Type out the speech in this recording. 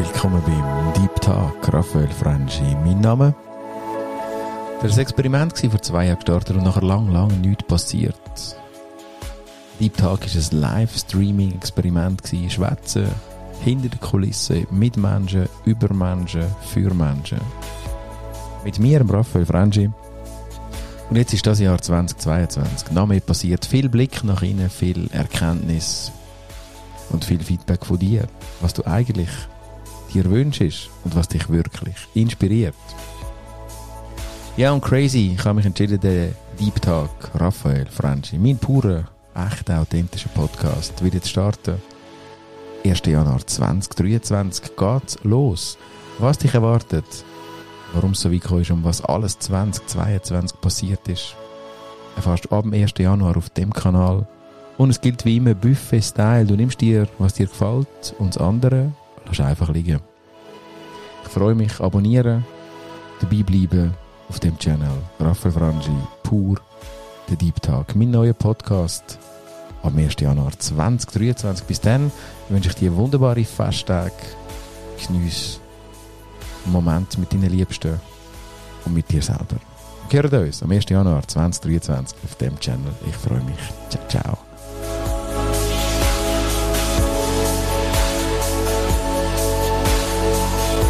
willkommen beim Deep Talk, Raphael Franchi. Mein Name. Das war ein Experiment vor zwei Jahren gestartet und nachher lang, lang nichts passiert. Deep Talk war ein Livestreaming-Experiment, schwätzen, hinter der Kulisse, mit Menschen, über Menschen, für Menschen. Mit mir, Raphael Franchi. Und jetzt ist das Jahr 2022. Noch mehr passiert. Viel Blick nach innen, viel Erkenntnis und viel Feedback von dir. Was du eigentlich dir wünschst und was dich wirklich inspiriert. Ja, und crazy, ich habe mich entschieden, den Deep Talk Raphael Franchi, mein purer, echt authentischer Podcast, wieder zu starten. 1. Januar 2023 geht's los. Was dich erwartet, warum es so weit gekommen ist und was alles 2022 passiert ist, erfährst du ab dem 1. Januar auf dem Kanal. Und es gilt wie immer Buffet-Style. Du nimmst dir, was dir gefällt und das andere Lass einfach liegen. Ich freue mich, abonnieren, dabei bleiben auf dem Channel. Raphael Frangi, pur der Deep Talk. Mein neuer Podcast am 1. Januar 2023. Bis dann wünsche ich dir wunderbare Festtage. Genieß einen Moment mit deinen Liebsten und mit dir selber. Wir uns am 1. Januar 2023 auf dem Channel. Ich freue mich. Ciao, ciao.